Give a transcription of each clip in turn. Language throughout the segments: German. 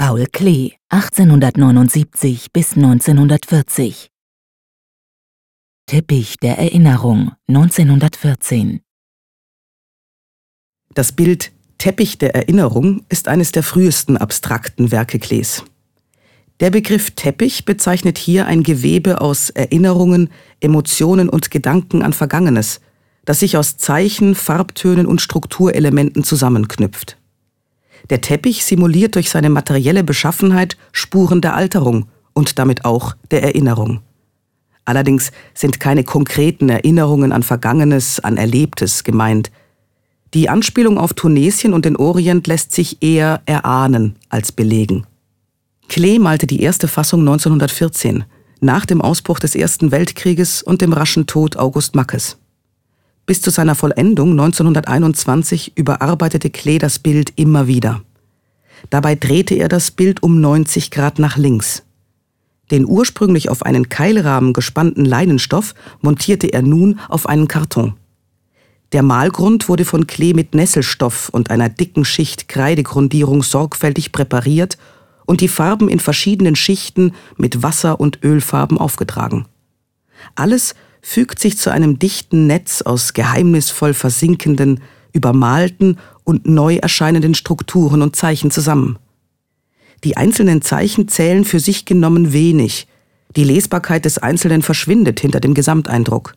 Paul Klee, 1879 bis 1940. Teppich der Erinnerung, 1914. Das Bild Teppich der Erinnerung ist eines der frühesten abstrakten Werke Klees. Der Begriff Teppich bezeichnet hier ein Gewebe aus Erinnerungen, Emotionen und Gedanken an Vergangenes, das sich aus Zeichen, Farbtönen und Strukturelementen zusammenknüpft. Der Teppich simuliert durch seine materielle Beschaffenheit Spuren der Alterung und damit auch der Erinnerung. Allerdings sind keine konkreten Erinnerungen an Vergangenes, an Erlebtes gemeint. Die Anspielung auf Tunesien und den Orient lässt sich eher erahnen als belegen. Klee malte die erste Fassung 1914, nach dem Ausbruch des Ersten Weltkrieges und dem raschen Tod August Mackes. Bis zu seiner Vollendung 1921 überarbeitete Klee das Bild immer wieder. Dabei drehte er das Bild um 90 Grad nach links. Den ursprünglich auf einen Keilrahmen gespannten Leinenstoff montierte er nun auf einen Karton. Der Malgrund wurde von Klee mit Nesselstoff und einer dicken Schicht Kreidegrundierung sorgfältig präpariert und die Farben in verschiedenen Schichten mit Wasser- und Ölfarben aufgetragen. Alles fügt sich zu einem dichten Netz aus geheimnisvoll versinkenden, übermalten und neu erscheinenden Strukturen und Zeichen zusammen. Die einzelnen Zeichen zählen für sich genommen wenig, die Lesbarkeit des Einzelnen verschwindet hinter dem Gesamteindruck.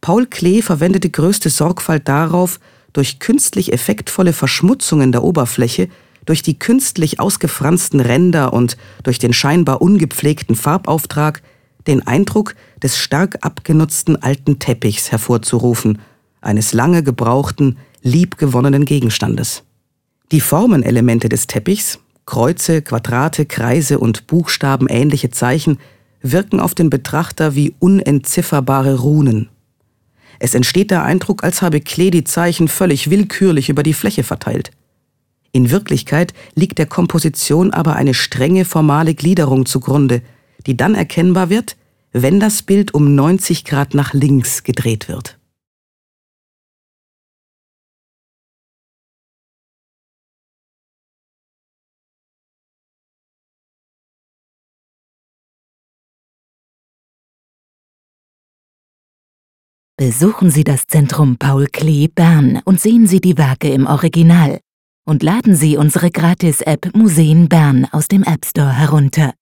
Paul Klee verwendete größte Sorgfalt darauf, durch künstlich effektvolle Verschmutzungen der Oberfläche durch die künstlich ausgefransten Ränder und durch den scheinbar ungepflegten Farbauftrag den Eindruck des stark abgenutzten alten Teppichs hervorzurufen, eines lange gebrauchten, liebgewonnenen Gegenstandes. Die Formenelemente des Teppichs, Kreuze, Quadrate, Kreise und buchstabenähnliche Zeichen, wirken auf den Betrachter wie unentzifferbare Runen. Es entsteht der Eindruck, als habe Klee die Zeichen völlig willkürlich über die Fläche verteilt. In Wirklichkeit liegt der Komposition aber eine strenge formale Gliederung zugrunde, die dann erkennbar wird, wenn das Bild um 90 Grad nach links gedreht wird. Besuchen Sie das Zentrum Paul Klee Bern und sehen Sie die Werke im Original und laden Sie unsere Gratis-App Museen Bern aus dem App Store herunter.